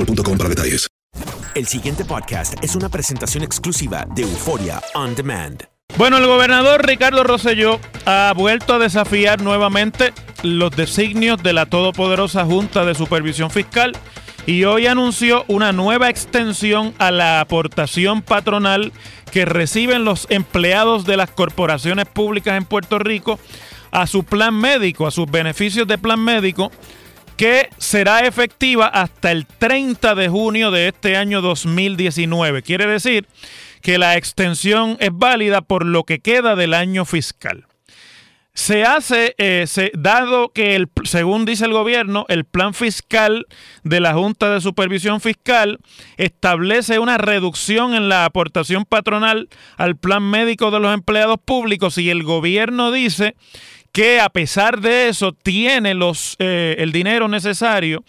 boostmobile.com para detalles. El siguiente podcast es una presentación exclusiva de Euforia On Demand. Bueno, el gobernador Ricardo Rosselló ha vuelto a desafiar nuevamente los designios de la todopoderosa Junta de Supervisión Fiscal y hoy anunció una nueva extensión a la aportación patronal que reciben los empleados de las corporaciones públicas en Puerto Rico a su plan médico, a sus beneficios de plan médico, que será efectiva hasta el 30 de junio de este año 2019. Quiere decir que la extensión es válida por lo que queda del año fiscal. Se hace, eh, dado que, el, según dice el gobierno, el plan fiscal de la Junta de Supervisión Fiscal establece una reducción en la aportación patronal al plan médico de los empleados públicos y el gobierno dice que a pesar de eso tiene los, eh, el dinero necesario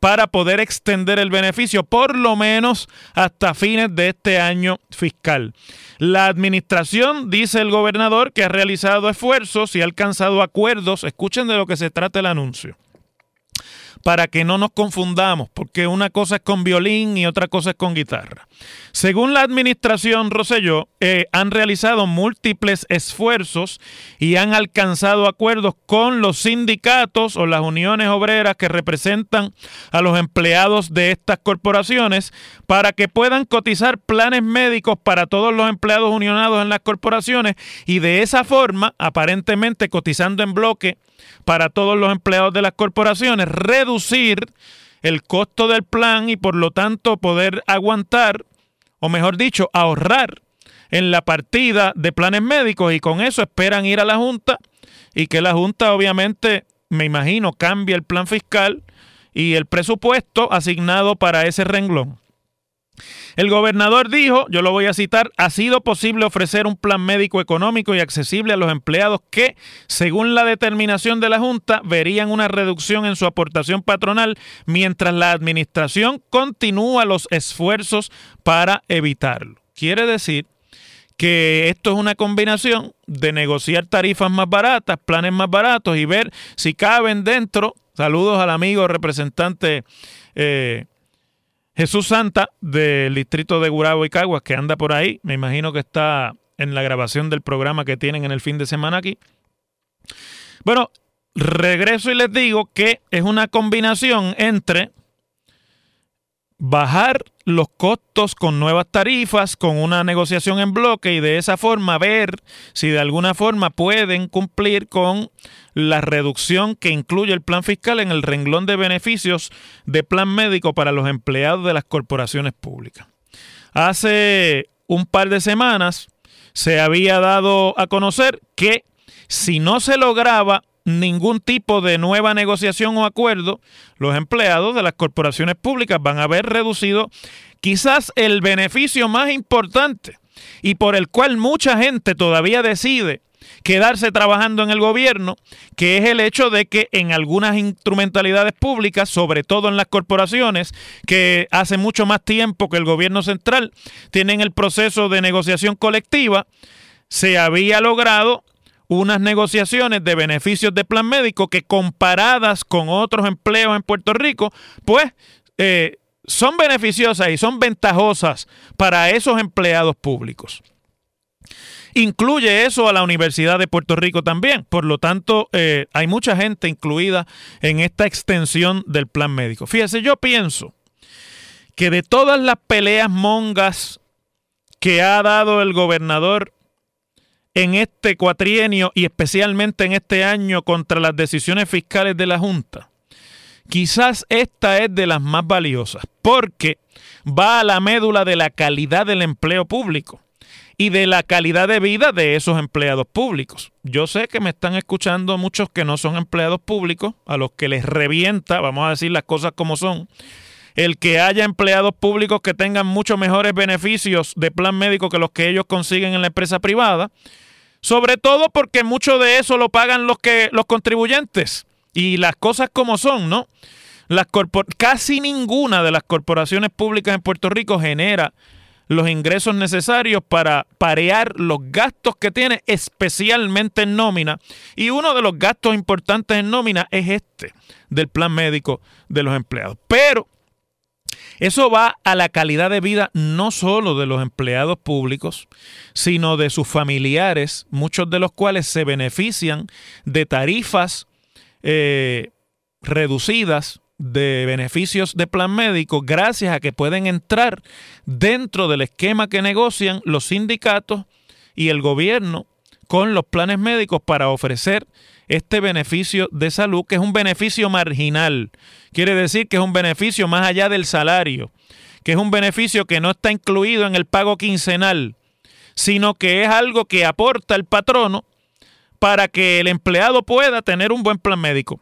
para poder extender el beneficio por lo menos hasta fines de este año fiscal. La administración, dice el gobernador, que ha realizado esfuerzos y ha alcanzado acuerdos. Escuchen de lo que se trata el anuncio para que no nos confundamos, porque una cosa es con violín y otra cosa es con guitarra. Según la administración Rosselló, eh, han realizado múltiples esfuerzos y han alcanzado acuerdos con los sindicatos o las uniones obreras que representan a los empleados de estas corporaciones para que puedan cotizar planes médicos para todos los empleados unionados en las corporaciones y de esa forma, aparentemente cotizando en bloque, para todos los empleados de las corporaciones, reducir el costo del plan y por lo tanto poder aguantar, o mejor dicho, ahorrar en la partida de planes médicos y con eso esperan ir a la Junta y que la Junta obviamente, me imagino, cambie el plan fiscal y el presupuesto asignado para ese renglón. El gobernador dijo, yo lo voy a citar, ha sido posible ofrecer un plan médico económico y accesible a los empleados que, según la determinación de la Junta, verían una reducción en su aportación patronal mientras la administración continúa los esfuerzos para evitarlo. Quiere decir que esto es una combinación de negociar tarifas más baratas, planes más baratos y ver si caben dentro. Saludos al amigo representante eh, Jesús Santa del distrito de Gurabo y Caguas que anda por ahí. Me imagino que está en la grabación del programa que tienen en el fin de semana aquí. Bueno, regreso y les digo que es una combinación entre bajar los costos con nuevas tarifas, con una negociación en bloque y de esa forma ver si de alguna forma pueden cumplir con la reducción que incluye el plan fiscal en el renglón de beneficios de plan médico para los empleados de las corporaciones públicas. Hace un par de semanas se había dado a conocer que si no se lograba ningún tipo de nueva negociación o acuerdo, los empleados de las corporaciones públicas van a ver reducido quizás el beneficio más importante y por el cual mucha gente todavía decide quedarse trabajando en el gobierno, que es el hecho de que en algunas instrumentalidades públicas, sobre todo en las corporaciones, que hace mucho más tiempo que el gobierno central tienen el proceso de negociación colectiva, se había logrado unas negociaciones de beneficios de plan médico que comparadas con otros empleos en Puerto Rico, pues eh, son beneficiosas y son ventajosas para esos empleados públicos. Incluye eso a la Universidad de Puerto Rico también. Por lo tanto, eh, hay mucha gente incluida en esta extensión del plan médico. Fíjese, yo pienso que de todas las peleas mongas que ha dado el gobernador en este cuatrienio y especialmente en este año contra las decisiones fiscales de la Junta, quizás esta es de las más valiosas porque va a la médula de la calidad del empleo público y de la calidad de vida de esos empleados públicos. Yo sé que me están escuchando muchos que no son empleados públicos, a los que les revienta, vamos a decir las cosas como son, el que haya empleados públicos que tengan mucho mejores beneficios de plan médico que los que ellos consiguen en la empresa privada sobre todo porque mucho de eso lo pagan los, que, los contribuyentes. Y las cosas como son, ¿no? Las casi ninguna de las corporaciones públicas en Puerto Rico genera los ingresos necesarios para parear los gastos que tiene, especialmente en nómina. Y uno de los gastos importantes en nómina es este, del plan médico de los empleados. Pero eso va a la calidad de vida no solo de los empleados públicos, sino de sus familiares, muchos de los cuales se benefician de tarifas eh, reducidas de beneficios de plan médico gracias a que pueden entrar dentro del esquema que negocian los sindicatos y el gobierno con los planes médicos para ofrecer este beneficio de salud, que es un beneficio marginal. Quiere decir que es un beneficio más allá del salario, que es un beneficio que no está incluido en el pago quincenal, sino que es algo que aporta el patrono para que el empleado pueda tener un buen plan médico.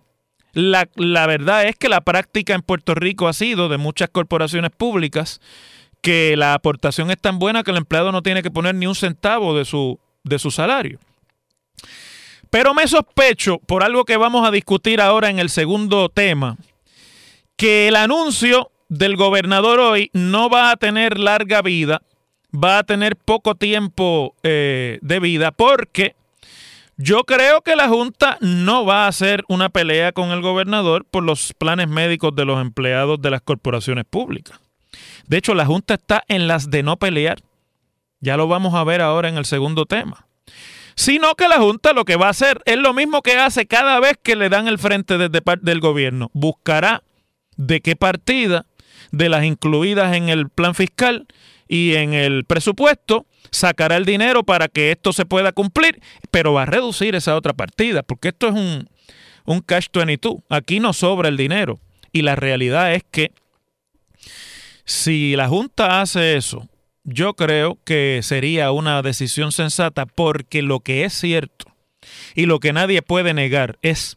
La, la, verdad es que la práctica en Puerto Rico ha sido de muchas corporaciones públicas que la aportación es tan buena que el empleado no tiene que poner ni un centavo de su, de su salario. Pero me sospecho, por algo que vamos a discutir ahora en el segundo tema, que el anuncio del gobernador hoy no va a tener larga vida, va a tener poco tiempo eh, de vida, porque yo creo que la Junta no va a hacer una pelea con el gobernador por los planes médicos de los empleados de las corporaciones públicas. De hecho, la Junta está en las de no pelear. Ya lo vamos a ver ahora en el segundo tema sino que la Junta lo que va a hacer es lo mismo que hace cada vez que le dan el frente desde del gobierno. Buscará de qué partida de las incluidas en el plan fiscal y en el presupuesto sacará el dinero para que esto se pueda cumplir, pero va a reducir esa otra partida, porque esto es un, un cash 22. Aquí no sobra el dinero. Y la realidad es que si la Junta hace eso yo creo que sería una decisión sensata porque lo que es cierto y lo que nadie puede negar es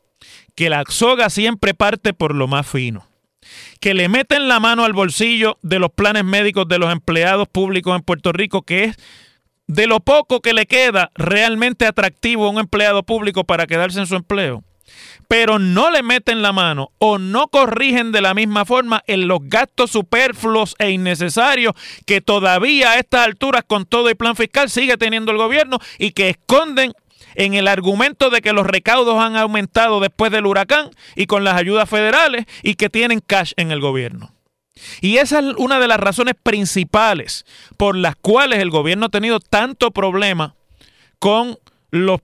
que la soga siempre parte por lo más fino. Que le meten la mano al bolsillo de los planes médicos de los empleados públicos en Puerto Rico, que es de lo poco que le queda realmente atractivo a un empleado público para quedarse en su empleo pero no le meten la mano o no corrigen de la misma forma en los gastos superfluos e innecesarios que todavía a estas alturas con todo el plan fiscal sigue teniendo el gobierno y que esconden en el argumento de que los recaudos han aumentado después del huracán y con las ayudas federales y que tienen cash en el gobierno. Y esa es una de las razones principales por las cuales el gobierno ha tenido tanto problema con los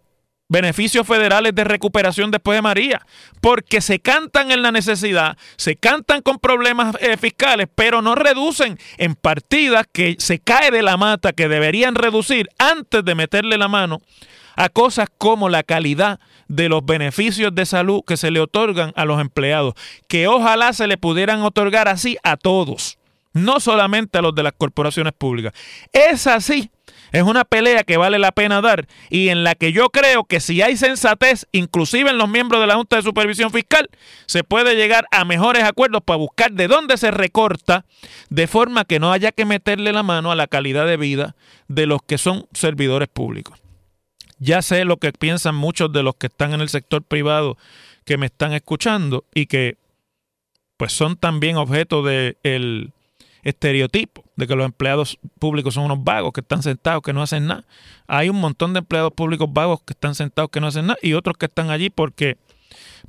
beneficios federales de recuperación después de María, porque se cantan en la necesidad, se cantan con problemas eh, fiscales, pero no reducen en partidas que se cae de la mata que deberían reducir antes de meterle la mano a cosas como la calidad de los beneficios de salud que se le otorgan a los empleados, que ojalá se le pudieran otorgar así a todos, no solamente a los de las corporaciones públicas. Es así es una pelea que vale la pena dar y en la que yo creo que si hay sensatez, inclusive en los miembros de la Junta de Supervisión Fiscal, se puede llegar a mejores acuerdos para buscar de dónde se recorta, de forma que no haya que meterle la mano a la calidad de vida de los que son servidores públicos. Ya sé lo que piensan muchos de los que están en el sector privado que me están escuchando y que pues son también objeto de estereotipo de que los empleados públicos son unos vagos que están sentados, que no hacen nada. Hay un montón de empleados públicos vagos que están sentados, que no hacen nada, y otros que están allí porque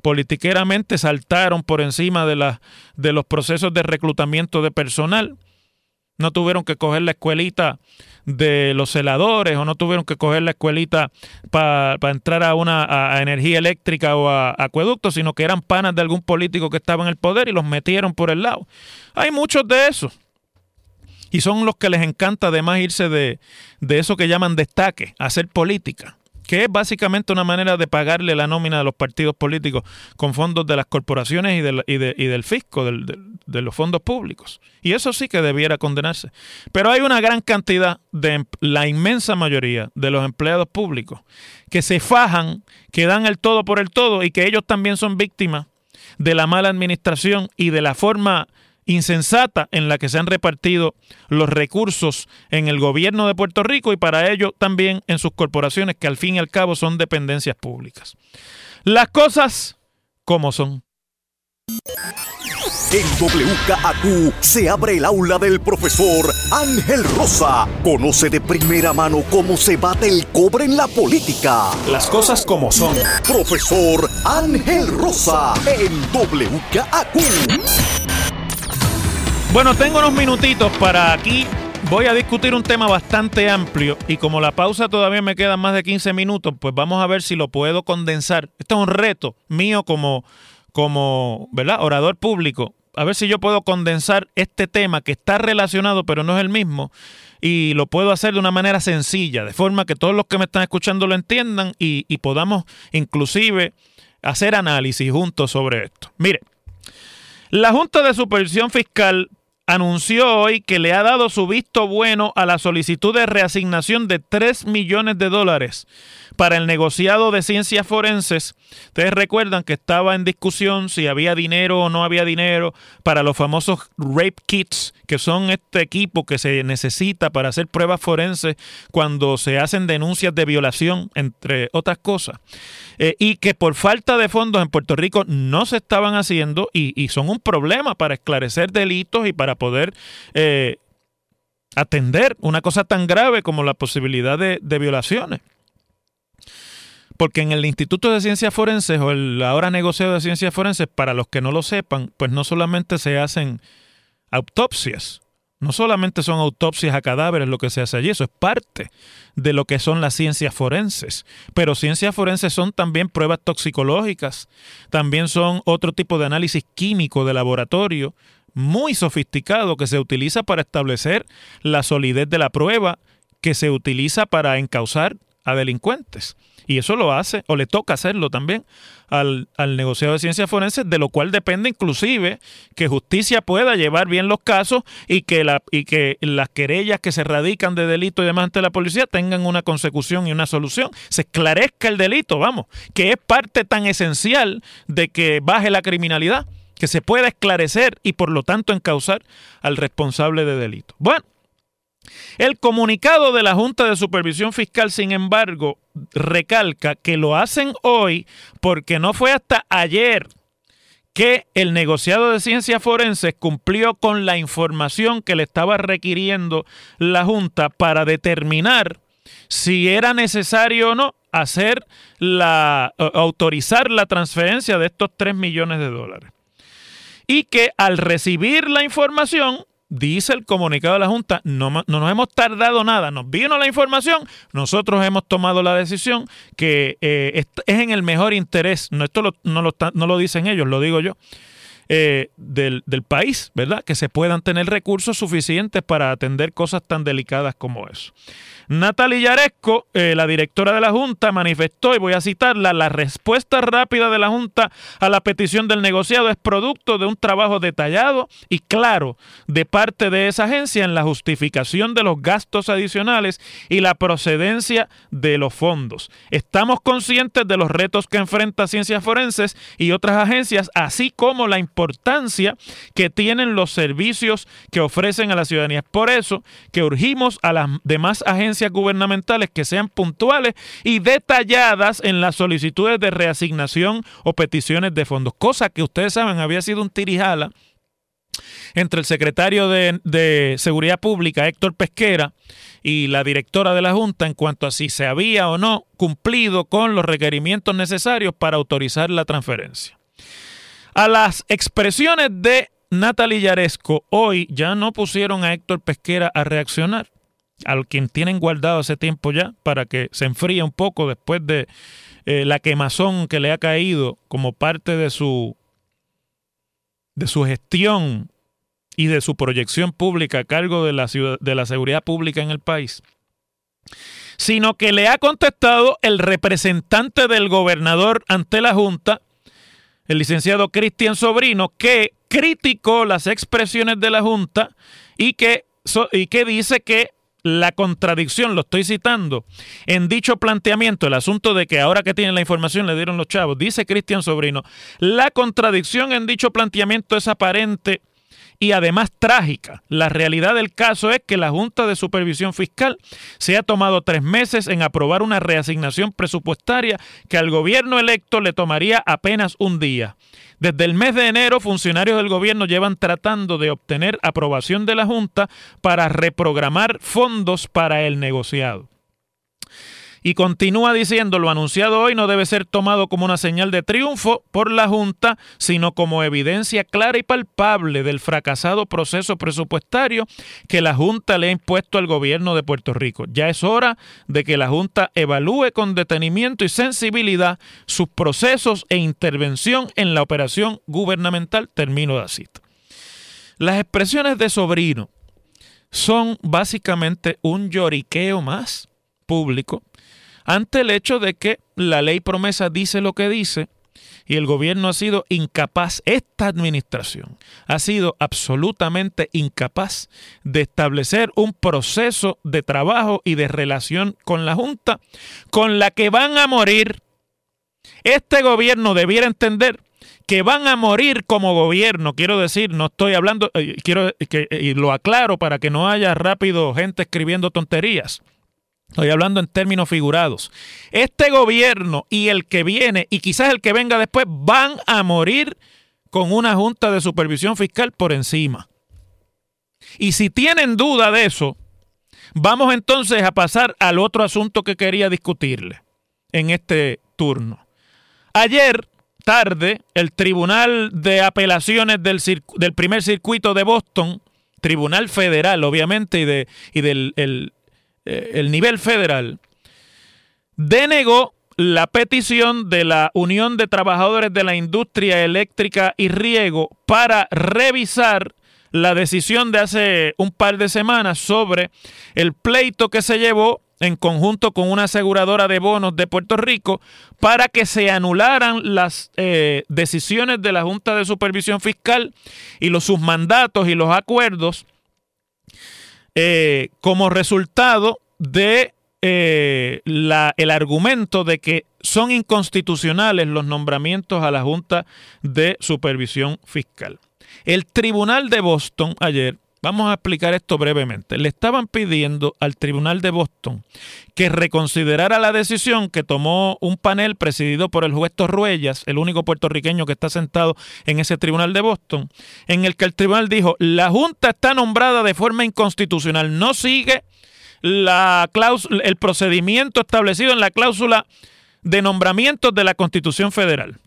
politiqueramente saltaron por encima de, la, de los procesos de reclutamiento de personal. No tuvieron que coger la escuelita de los celadores o no tuvieron que coger la escuelita para entrar a una energía eléctrica o a, acueducto, sino que eran panas de algún político que estaba en el poder y los metieron por el lado. Hay muchos de esos. Y son los que les encanta además irse de, eso que llaman destaque, hacer política, que es básicamente una manera de pagarle la nómina de los partidos políticos con fondos de las corporaciones y, del, y, del fisco, de los fondos públicos. Y eso sí que debiera condenarse. Pero hay una gran cantidad de em, la inmensa mayoría de los empleados públicos que se fajan, que dan el todo por el todo y que ellos también son víctimas de la mala administración y de la forma insensata en la que se han repartido los recursos en el gobierno de Puerto Rico y para ello también en sus corporaciones que al fin y al cabo son dependencias públicas. Las cosas como son. En WKAQ se abre el aula del profesor Ángel Rosa. Conoce de primera mano cómo se bate el cobre en la política. Las cosas como son. Profesor Ángel Rosa en WKAQ. Bueno, tengo unos minutitos para aquí. Voy a discutir un tema bastante amplio y como la pausa todavía me quedan más de 15 minutos, pues vamos a ver si lo puedo condensar. Este es un reto mío como, como ¿verdad? orador público. A ver si yo puedo condensar este tema que está relacionado pero no es el mismo y lo puedo hacer de una manera sencilla, de forma que todos los que me están escuchando lo entiendan y, y podamos inclusive hacer análisis juntos sobre esto. Mire, la Junta de Supervisión Fiscal anunció hoy que le ha dado su visto bueno a la solicitud de reasignación de 3 millones de dólares para el negociado de ciencias forenses. Ustedes recuerdan que estaba en discusión si había dinero o no había dinero para los famosos rape kits, que son este equipo que se necesita para hacer pruebas forenses cuando se hacen denuncias de violación, entre otras cosas. Eh, y que por falta de fondos en Puerto Rico no se estaban haciendo y, son un problema para esclarecer delitos y para poder eh, atender una cosa tan grave como la posibilidad de, violaciones. Porque en el Instituto de Ciencias Forenses o el ahora negociado de Ciencias Forenses, para los que no lo sepan, pues no solamente se hacen autopsias, no solamente son autopsias a cadáveres lo que se hace allí, eso es parte de lo que son las ciencias forenses. Pero ciencias forenses son también pruebas toxicológicas, también son otro tipo de análisis químico de laboratorio muy sofisticado que se utiliza para establecer la solidez de la prueba, que se utiliza para encauzar a delincuentes. Y eso lo hace, o le toca hacerlo también al, negociado de ciencias forenses, de lo cual depende inclusive que justicia pueda llevar bien los casos y que, la, y que las querellas que se radican de delito y demás ante la policía tengan una consecución y una solución. Se esclarezca el delito, vamos, que es parte tan esencial de que baje la criminalidad, que se pueda esclarecer y por lo tanto encauzar al responsable de delito. Bueno, el comunicado de la Junta de Supervisión Fiscal, sin embargo, recalca que lo hacen hoy porque no fue hasta ayer que el negociado de ciencias forenses cumplió con la información que le estaba requiriendo la Junta para determinar si era necesario o no hacer la autorizar la transferencia de estos 3 millones de dólares. Y que al recibir la información dice el comunicado de la Junta, no, no, nos hemos tardado nada, nos vino la información, nosotros hemos tomado la decisión que eh, es, en el mejor interés, no, esto no, lo, no lo dicen ellos, lo digo yo, eh, del, del, país, ¿verdad? Que se puedan tener recursos suficientes para atender cosas tan delicadas como eso. Natalia Yaresco, eh, la directora de la Junta, manifestó, y voy a citarla, la respuesta rápida de la Junta a la petición del negociado es producto de un trabajo detallado y claro de parte de esa agencia en la justificación de los gastos adicionales y la procedencia de los fondos. Estamos conscientes de los retos que enfrenta Ciencias Forenses y otras agencias, así como la importancia que tienen los servicios que ofrecen a la ciudadanía. Es por eso que urgimos a las demás agencias gubernamentales que sean puntuales y detalladas en las solicitudes de reasignación o peticiones de fondos, cosa que ustedes saben había sido un tirijala entre el secretario de, de, Seguridad Pública, Héctor Pesquera, y la directora de la Junta en cuanto a si se había o no cumplido con los requerimientos necesarios para autorizar la transferencia. A las expresiones de Natalie Yaresco hoy ya no pusieron a Héctor Pesquera a reaccionar al quien tienen guardado hace tiempo ya para que se enfríe un poco después de eh, la quemazón que le ha caído como parte de su de su gestión y de su proyección pública a cargo de la, ciudad, de la seguridad pública en el país, sino que le ha contestado el representante del gobernador ante la Junta, el licenciado Cristian Sobrino, que criticó las expresiones de la Junta y que, y que dice que la contradicción, lo estoy citando, en dicho planteamiento, el asunto de que ahora que tienen la información le dieron los chavos, dice Cristian Sobrino, la contradicción en dicho planteamiento es aparente y además trágica. La realidad del caso es que la Junta de Supervisión Fiscal se ha tomado tres meses en aprobar una reasignación presupuestaria que al gobierno electo le tomaría apenas un día. Desde el mes de enero, funcionarios del gobierno llevan tratando de obtener aprobación de la Junta para reprogramar fondos para el negociado. Y continúa diciendo, lo anunciado hoy no debe ser tomado como una señal de triunfo por la Junta, sino como evidencia clara y palpable del fracasado proceso presupuestario que la Junta le ha impuesto al gobierno de Puerto Rico. Ya es hora de que la Junta evalúe con detenimiento y sensibilidad sus procesos e intervención en la operación gubernamental. Termino de así. Las expresiones de sobrino son básicamente un lloriqueo más público ante el hecho de que la ley promesa dice lo que dice y el gobierno ha sido incapaz, esta administración ha sido absolutamente incapaz de establecer un proceso de trabajo y de relación con la Junta con la que van a morir. Este gobierno debiera entender que van a morir como gobierno, quiero decir, no estoy hablando, eh, quiero que y lo aclaro para que no haya rápido gente escribiendo tonterías. Estoy hablando en términos figurados. Este gobierno y el que viene y quizás el que venga después van a morir con una junta de supervisión fiscal por encima. Y si tienen duda de eso, vamos entonces a pasar al otro asunto que quería discutirle en este turno. Ayer tarde, el Tribunal de Apelaciones del, primer circuito de Boston, Tribunal Federal, obviamente, y del eh, el nivel federal, denegó la petición de la Unión de Trabajadores de la Industria Eléctrica y Riego para revisar la decisión de hace un par de semanas sobre el pleito que se llevó en conjunto con una aseguradora de bonos de Puerto Rico para que se anularan las eh, decisiones de la Junta de Supervisión Fiscal y los sus mandatos y los acuerdos eh, como resultado de eh, el argumento de que son inconstitucionales los nombramientos a la Junta de Supervisión Fiscal. El Tribunal de Boston ayer, vamos a explicar esto brevemente, le estaban pidiendo al Tribunal de Boston que reconsiderara la decisión que tomó un panel presidido por el juez Torruellas, el único puertorriqueño que está sentado en ese Tribunal de Boston, en el que el tribunal dijo, la Junta está nombrada de forma inconstitucional, no sigue la el procedimiento establecido en la cláusula de nombramientos de la Constitución Federal.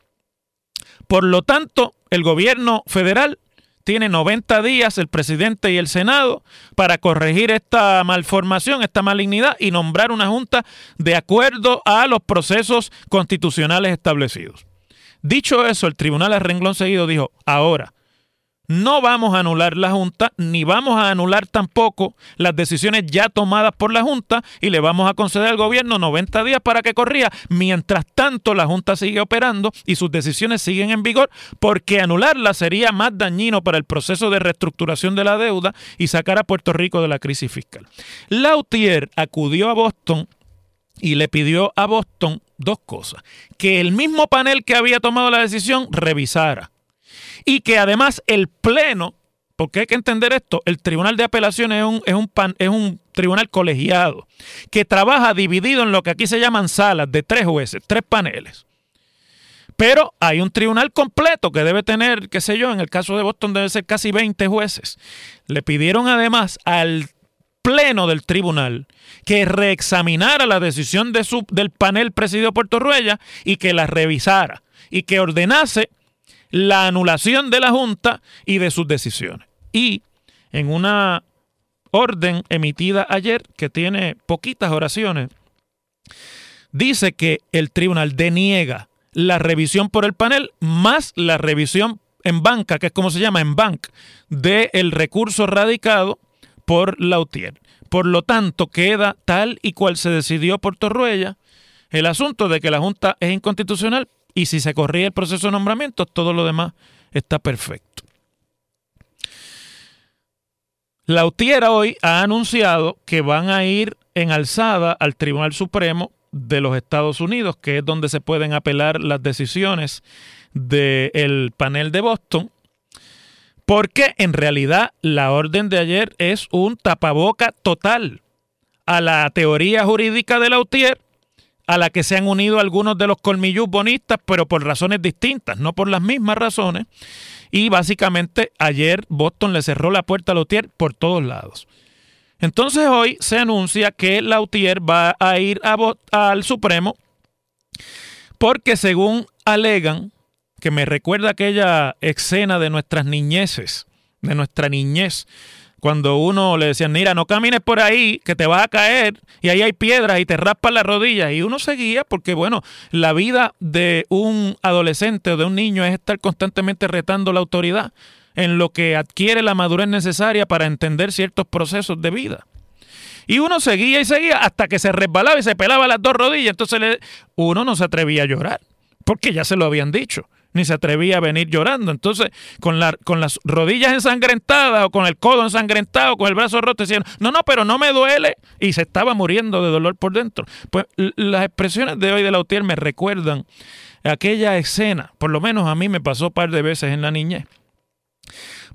Por lo tanto, el gobierno federal tiene 90 días el presidente y el Senado para corregir esta malformación, esta malignidad y nombrar una junta de acuerdo a los procesos constitucionales establecidos. Dicho eso, el tribunal a renglón seguido dijo, ahora, no vamos a anular la Junta, ni vamos a anular tampoco las decisiones ya tomadas por la Junta y le vamos a conceder al gobierno 90 días para que corría. Mientras tanto, la Junta sigue operando y sus decisiones siguen en vigor porque anularla sería más dañino para el proceso de reestructuración de la deuda y sacar a Puerto Rico de la crisis fiscal. Lautier acudió a Boston y le pidió a Boston dos cosas. Que el mismo panel que había tomado la decisión revisara y que además el Pleno, porque hay que entender esto, el Tribunal de Apelaciones es un, es un, es un tribunal colegiado que trabaja dividido en lo que aquí se llaman salas de tres jueces, tres paneles. Pero hay un tribunal completo que debe tener, qué sé yo, en el caso de Boston debe ser casi 20 jueces. Le pidieron además al pleno del tribunal que reexaminara la decisión de su, del panel presidido por Torruella y que la revisara y que ordenase la anulación de la Junta y de sus decisiones. Y en una orden emitida ayer, que tiene poquitas oraciones, dice que el tribunal deniega la revisión por el panel más la revisión en banca, que es como se llama en bank, del recurso radicado por Lautier. Por lo tanto, queda tal y cual se decidió por Torruella el asunto de que la Junta es inconstitucional y si se corría el proceso de nombramiento, todo lo demás está perfecto. La Utiera hoy ha anunciado que van a ir en alzada al Tribunal Supremo de los Estados Unidos, que es donde se pueden apelar las decisiones del panel de Boston, porque en realidad la orden de ayer es un tapaboca total a la teoría jurídica de Lautier a la que se han unido algunos de los colmillus bonistas, pero por razones distintas, no por las mismas razones. Y básicamente ayer Boston le cerró la puerta a Lautier por todos lados. Entonces hoy se anuncia que Lautier va a ir al Supremo porque según alegan, que me recuerda aquella escena de nuestras niñeces, de nuestra niñez, cuando uno le decían, mira, no camines por ahí, que te vas a caer, y ahí hay piedras y te raspas las rodillas. Y uno seguía porque, bueno, la vida de un adolescente o de un niño es estar constantemente retando la autoridad en lo que adquiere la madurez necesaria para entender ciertos procesos de vida. Y uno seguía y seguía hasta que se resbalaba y se pelaba las dos rodillas. Entonces uno no se atrevía a llorar, porque ya se lo habían dicho ni se atrevía a venir llorando. Entonces, con, la, con las rodillas ensangrentadas o con el codo ensangrentado, con el brazo roto, decían, no, no, pero no me duele. Y se estaba muriendo de dolor por dentro. Pues las expresiones de hoy de Lautier me recuerdan aquella escena, por lo menos a mí me pasó un par de veces en la niñez.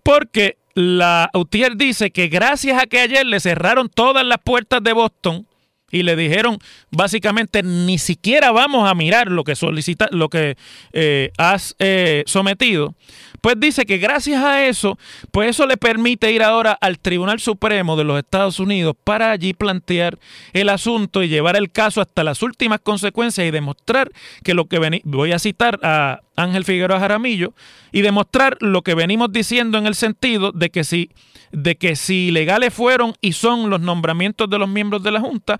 Porque la Lautier dice que gracias a que ayer le cerraron todas las puertas de Boston, y le dijeron básicamente ni siquiera vamos a mirar lo que solicita, lo que eh, has eh, sometido, pues dice que gracias a eso, pues eso le permite ir ahora al Tribunal Supremo de los Estados Unidos para allí plantear el asunto y llevar el caso hasta las últimas consecuencias y demostrar que lo que voy a citar a Ángel Figueroa Jaramillo y demostrar lo que venimos diciendo en el sentido de que si de que si legales fueron y son los nombramientos de los miembros de la Junta.